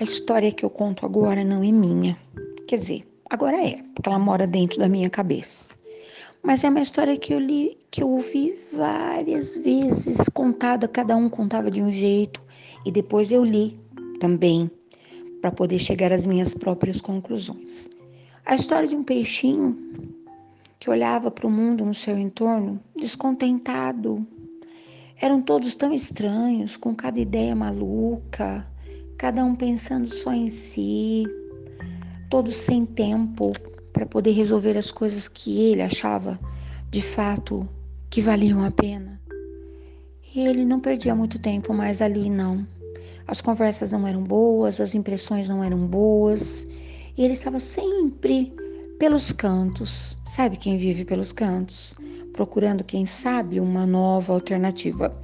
A história que eu conto agora não é minha. Quer dizer, agora é, porque ela mora dentro da minha cabeça. Mas é uma história que eu li, que eu ouvi várias vezes contada, cada um contava de um jeito, e depois eu li também para poder chegar às minhas próprias conclusões. A história de um peixinho que olhava para o mundo no seu entorno descontentado. Eram todos tão estranhos, com cada ideia maluca, cada um pensando só em si, todos sem tempo para poder resolver as coisas que ele achava de fato que valiam a pena. Ele não perdia muito tempo mais ali, não. As conversas não eram boas, as impressões não eram boas, e ele estava sempre pelos cantos. Sabe quem vive pelos cantos? Procurando, quem sabe, uma nova alternativa.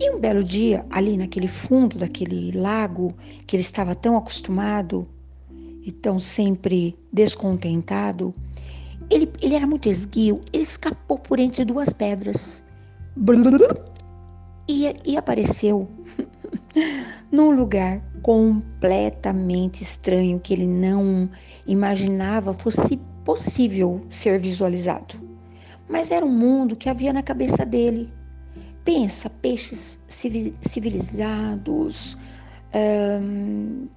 E um belo dia, ali naquele fundo daquele lago que ele estava tão acostumado e tão sempre descontentado, ele, ele era muito esguio, ele escapou por entre duas pedras e, e apareceu num lugar completamente estranho que ele não imaginava fosse possível ser visualizado mas era um mundo que havia na cabeça dele. Pensa, peixes civilizados,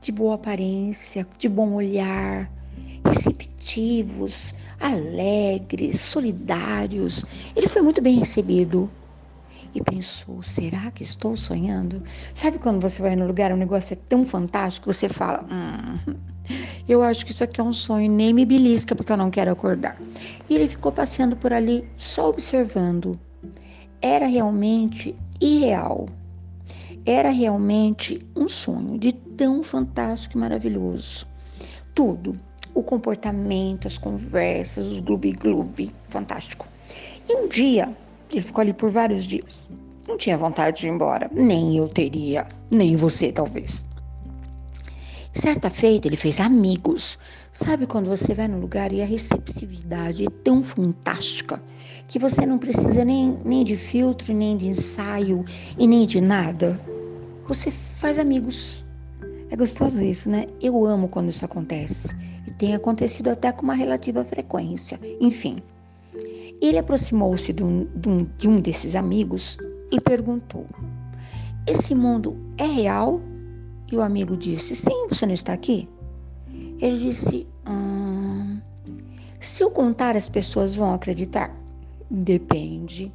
de boa aparência, de bom olhar, receptivos, alegres, solidários. Ele foi muito bem recebido e pensou: será que estou sonhando? Sabe quando você vai no lugar, o negócio é tão fantástico, você fala: hum, eu acho que isso aqui é um sonho, nem me belisca porque eu não quero acordar. E ele ficou passeando por ali, só observando. Era realmente irreal. Era realmente um sonho de tão fantástico e maravilhoso. Tudo, o comportamento, as conversas, os gloob-gloob, fantástico. E um dia, ele ficou ali por vários dias. Não tinha vontade de ir embora. Nem eu teria, nem você talvez. Certa feita ele fez amigos. Sabe quando você vai no lugar e a receptividade é tão fantástica que você não precisa nem, nem de filtro, nem de ensaio e nem de nada? Você faz amigos. É gostoso isso, né? Eu amo quando isso acontece. E tem acontecido até com uma relativa frequência. Enfim, ele aproximou-se de, um, de, um, de desses amigos e perguntou: Esse mundo é real? E o amigo disse: Sim, você não está aqui? Ele disse: hum, Se eu contar, as pessoas vão acreditar? Depende.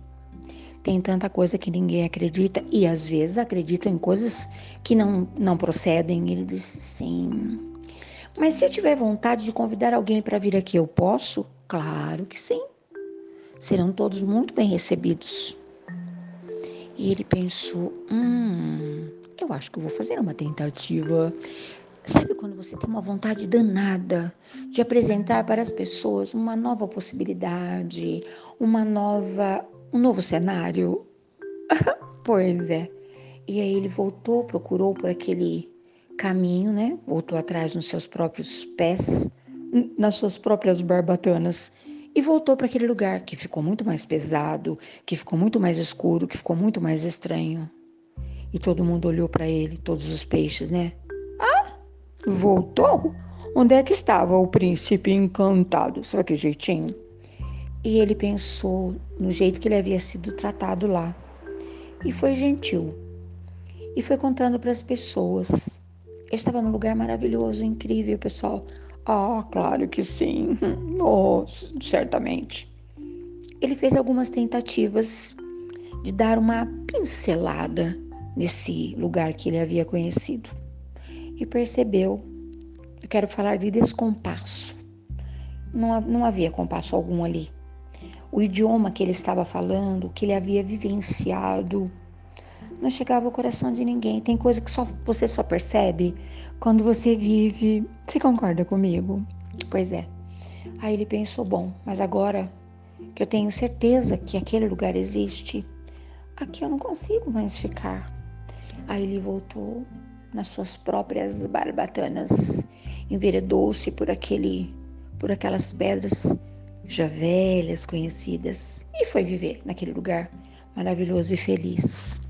Tem tanta coisa que ninguém acredita e às vezes acreditam em coisas que não, não procedem. Ele disse: Sim. Mas se eu tiver vontade de convidar alguém para vir aqui, eu posso? Claro que sim serão todos muito bem recebidos. E ele pensou: hum, eu acho que eu vou fazer uma tentativa. Sabe quando você tem uma vontade danada de apresentar para as pessoas uma nova possibilidade, uma nova, um novo cenário? pois é. E aí ele voltou, procurou por aquele caminho, né? Voltou atrás nos seus próprios pés, nas suas próprias barbatanas e voltou para aquele lugar que ficou muito mais pesado, que ficou muito mais escuro, que ficou muito mais estranho. E todo mundo olhou para ele, todos os peixes, né? Ah, voltou? Onde é que estava o príncipe encantado? Sabe que jeitinho? E ele pensou no jeito que ele havia sido tratado lá. E foi gentil. E foi contando para as pessoas. Ele estava num lugar maravilhoso, incrível, pessoal. Ah, claro que sim. Oh, certamente. Ele fez algumas tentativas de dar uma pincelada nesse lugar que ele havia conhecido e percebeu. Eu quero falar de descompasso. Não, não havia compasso algum ali. O idioma que ele estava falando, que ele havia vivenciado, não chegava ao coração de ninguém. Tem coisa que só você só percebe quando você vive. Você concorda comigo? Pois é. Aí ele pensou: bom, mas agora que eu tenho certeza que aquele lugar existe, aqui eu não consigo mais ficar. Aí ele voltou nas suas próprias barbatanas, enveredou-se por aquele, por aquelas pedras já velhas, conhecidas, e foi viver naquele lugar maravilhoso e feliz.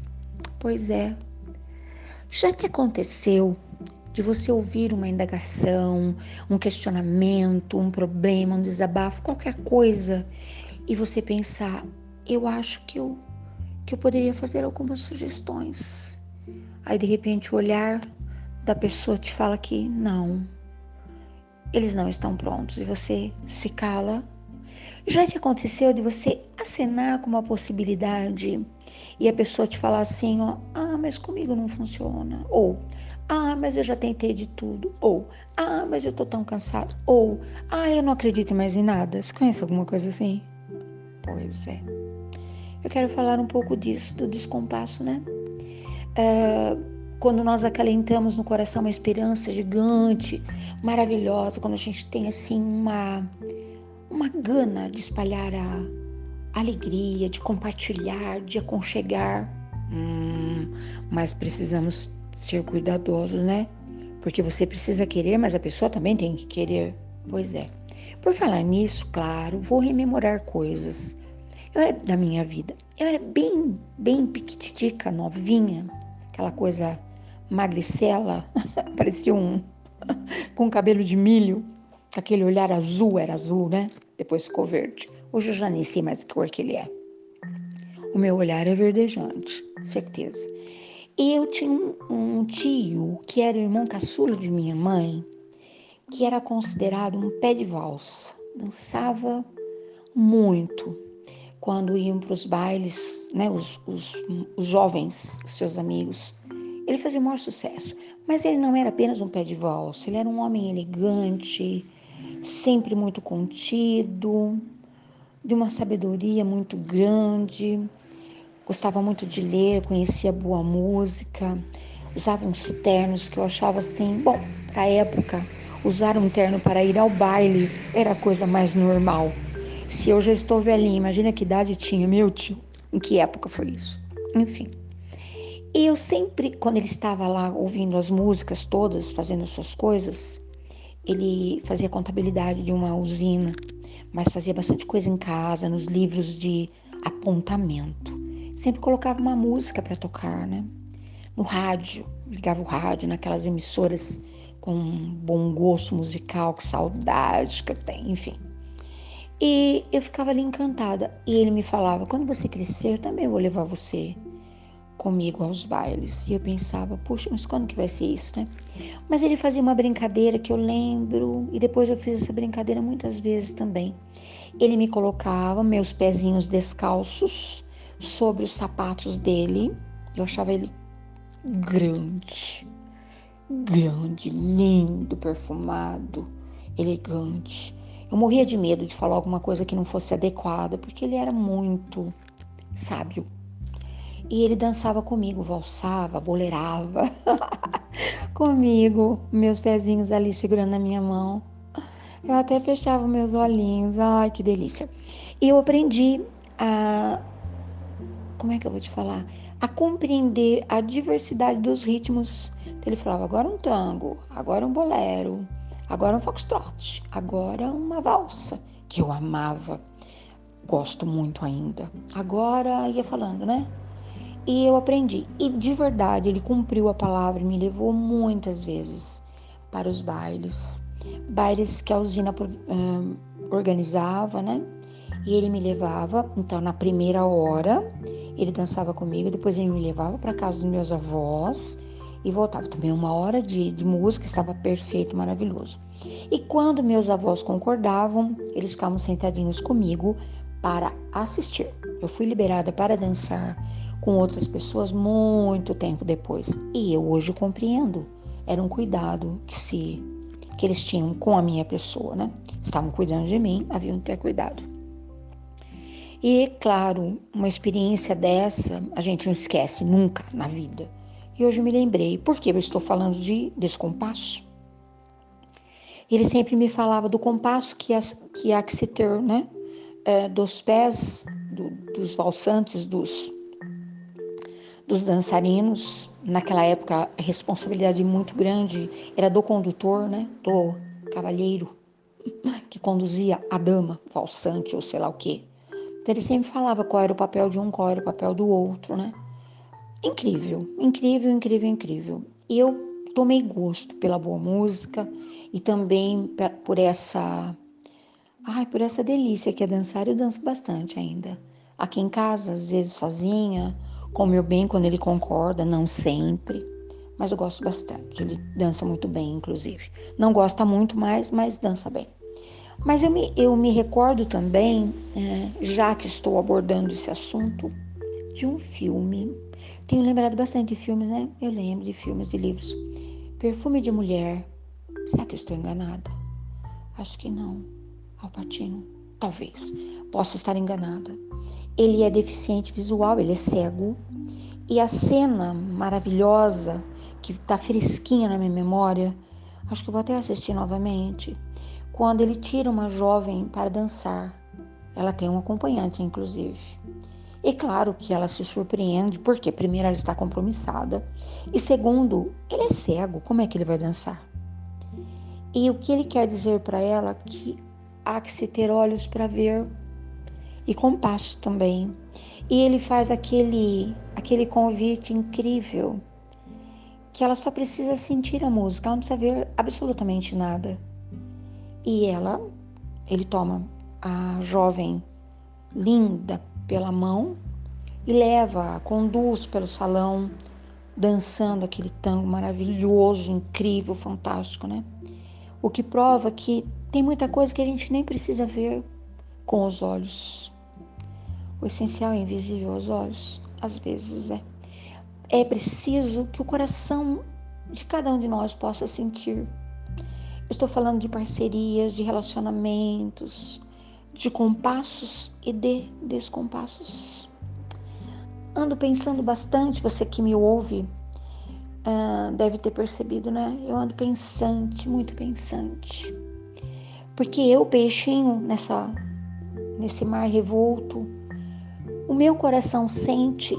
Pois é, já que aconteceu de você ouvir uma indagação, um questionamento, um problema, um desabafo, qualquer coisa, e você pensar, eu acho que eu que eu poderia fazer algumas sugestões. Aí de repente o olhar da pessoa te fala que não, eles não estão prontos e você se cala. Já te aconteceu de você acenar com uma possibilidade e a pessoa te falar assim, ó, ah, mas comigo não funciona, ou ah, mas eu já tentei de tudo, ou ah, mas eu tô tão cansado, ou ah, eu não acredito mais em nada. Você conhece alguma coisa assim? Pois é. Eu quero falar um pouco disso, do descompasso, né? Uh, quando nós acalentamos no coração uma esperança gigante, maravilhosa, quando a gente tem assim uma uma gana de espalhar a alegria, de compartilhar, de aconchegar, hum, mas precisamos ser cuidadosos, né? Porque você precisa querer, mas a pessoa também tem que querer. Pois é. Por falar nisso, claro, vou rememorar coisas. Eu era da minha vida. Eu era bem, bem piquititica, novinha, aquela coisa magricela, parecia um com cabelo de milho, aquele olhar azul, era azul, né? Depois ficou verde. Hoje eu já nem sei mais que cor que ele é. O meu olhar é verdejante, certeza. E eu tinha um, um tio que era o irmão caçula de minha mãe, que era considerado um pé de valsa. Dançava muito, quando iam para os bailes, né, os, os, os jovens, os seus amigos, ele fazia o maior sucesso. Mas ele não era apenas um pé de valsa, ele era um homem elegante, sempre muito contido, de uma sabedoria muito grande, gostava muito de ler, conhecia boa música, usava uns ternos que eu achava assim, bom, para a época, usar um terno para ir ao baile era a coisa mais normal. Se eu já estou velhinha, imagina que idade tinha meu tio. Em que época foi isso? Enfim. E eu sempre, quando ele estava lá ouvindo as músicas todas, fazendo suas coisas, ele fazia contabilidade de uma usina, mas fazia bastante coisa em casa, nos livros de apontamento. Sempre colocava uma música para tocar, né? No rádio, ligava o rádio naquelas emissoras com um bom gosto musical, que saudade que eu tenho, enfim. E eu ficava ali encantada. E ele me falava: quando você crescer, eu também vou levar você comigo aos bailes. E eu pensava: puxa, mas quando que vai ser isso, né? Mas ele fazia uma brincadeira que eu lembro, e depois eu fiz essa brincadeira muitas vezes também. Ele me colocava meus pezinhos descalços sobre os sapatos dele. Eu achava ele grande, grande, lindo, perfumado, elegante. Eu morria de medo de falar alguma coisa que não fosse adequada, porque ele era muito sábio. E ele dançava comigo, valsava, boleirava comigo, meus pezinhos ali segurando a minha mão. Eu até fechava meus olhinhos, ai que delícia. E eu aprendi a. Como é que eu vou te falar? A compreender a diversidade dos ritmos. Então, ele falava: agora um tango, agora um bolero, Agora um foxtrot, agora uma valsa, que eu amava, gosto muito ainda. Agora ia falando, né? E eu aprendi. E de verdade, ele cumpriu a palavra e me levou muitas vezes para os bailes. Bailes que a usina um, organizava, né? E ele me levava, então na primeira hora, ele dançava comigo, depois ele me levava para casa dos meus avós e voltava. Também uma hora de, de música, estava perfeito, maravilhoso. E quando meus avós concordavam, eles ficavam sentadinhos comigo para assistir. Eu fui liberada para dançar com outras pessoas muito tempo depois. E eu hoje compreendo. Era um cuidado que se que eles tinham com a minha pessoa, né? Estavam cuidando de mim, haviam que ter cuidado. E claro, uma experiência dessa a gente não esquece nunca na vida. E hoje me lembrei, por que eu estou falando de descompasso? Ele sempre me falava do compasso que, as, que há que se ter, né? É, dos pés do, dos valsantes, dos, dos dançarinos. Naquela época, a responsabilidade muito grande era do condutor, né? Do cavalheiro que conduzia a dama, valsante ou sei lá o quê. Então, ele sempre falava qual era o papel de um, qual era o papel do outro, né? incrível, incrível, incrível, incrível. E eu tomei gosto pela boa música e também por essa ai, por essa delícia que é dançar, eu danço bastante ainda. Aqui em casa, às vezes sozinha, com meu bem quando ele concorda, não sempre, mas eu gosto bastante. Ele dança muito bem, inclusive. Não gosta muito mais, mas dança bem. Mas eu me, eu me recordo também, é, já que estou abordando esse assunto, de um filme. Tenho lembrado bastante de filmes, né? Eu lembro de filmes e livros. Perfume de Mulher. Será que eu estou enganada? Acho que não. Alpatino. Talvez. Posso estar enganada. Ele é deficiente visual, ele é cego. E a cena maravilhosa, que está fresquinha na minha memória, acho que vou até assistir novamente quando ele tira uma jovem para dançar. Ela tem um acompanhante, inclusive. E claro que ela se surpreende, porque primeiro ela está compromissada e segundo, ele é cego, como é que ele vai dançar? E o que ele quer dizer para ela que há que se ter olhos para ver e compasso também. E ele faz aquele aquele convite incrível que ela só precisa sentir a música, ela não precisa ver absolutamente nada. E ela, ele toma a jovem linda pela mão e leva, conduz pelo salão, dançando aquele tango maravilhoso, incrível, fantástico, né? O que prova que tem muita coisa que a gente nem precisa ver com os olhos. O essencial é invisível aos olhos, às vezes é. É preciso que o coração de cada um de nós possa sentir Estou falando de parcerias, de relacionamentos, de compassos e de descompassos. Ando pensando bastante, você que me ouve uh, deve ter percebido, né? Eu ando pensante, muito pensante. Porque eu, peixinho, nessa, nesse mar revolto, o meu coração sente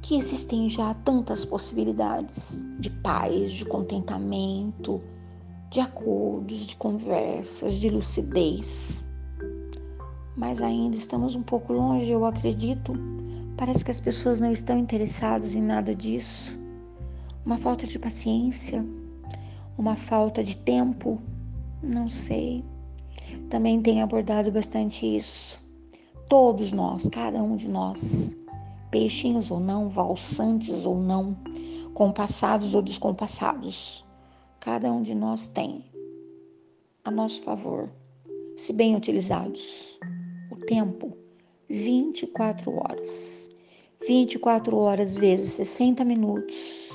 que existem já tantas possibilidades de paz, de contentamento, de acordos, de conversas, de lucidez. Mas ainda estamos um pouco longe, eu acredito. Parece que as pessoas não estão interessadas em nada disso. Uma falta de paciência, uma falta de tempo, não sei. Também tenho abordado bastante isso. Todos nós, cada um de nós, peixinhos ou não, valsantes ou não, compassados ou descompassados, cada um de nós tem a nosso favor, se bem utilizados. O tempo, 24 horas. 24 horas vezes 60 minutos,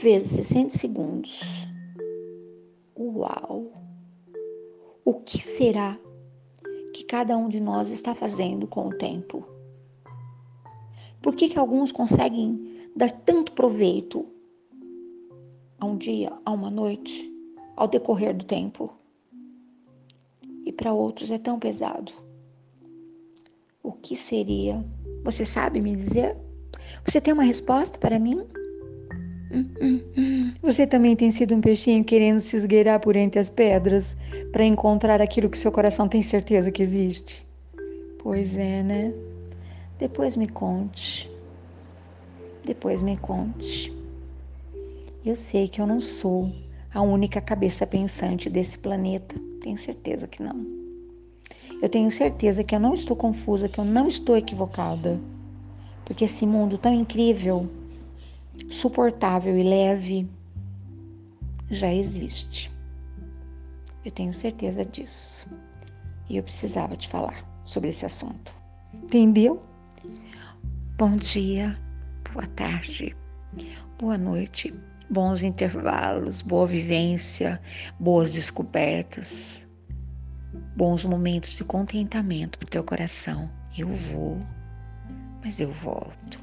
vezes 60 segundos. Uau! O que será que cada um de nós está fazendo com o tempo? Por que, que alguns conseguem dar tanto proveito a um dia, a uma noite, ao decorrer do tempo. E para outros é tão pesado. O que seria? Você sabe me dizer? Você tem uma resposta para mim? Hum, hum, hum. Você também tem sido um peixinho querendo se esgueirar por entre as pedras para encontrar aquilo que seu coração tem certeza que existe? Pois é, né? Depois me conte. Depois me conte. Eu sei que eu não sou a única cabeça pensante desse planeta. Tenho certeza que não. Eu tenho certeza que eu não estou confusa, que eu não estou equivocada. Porque esse mundo tão incrível, suportável e leve já existe. Eu tenho certeza disso. E eu precisava te falar sobre esse assunto. Entendeu? Bom dia, boa tarde, boa noite bons intervalos, boa vivência, boas descobertas, bons momentos de contentamento para o teu coração. Eu vou, mas eu volto.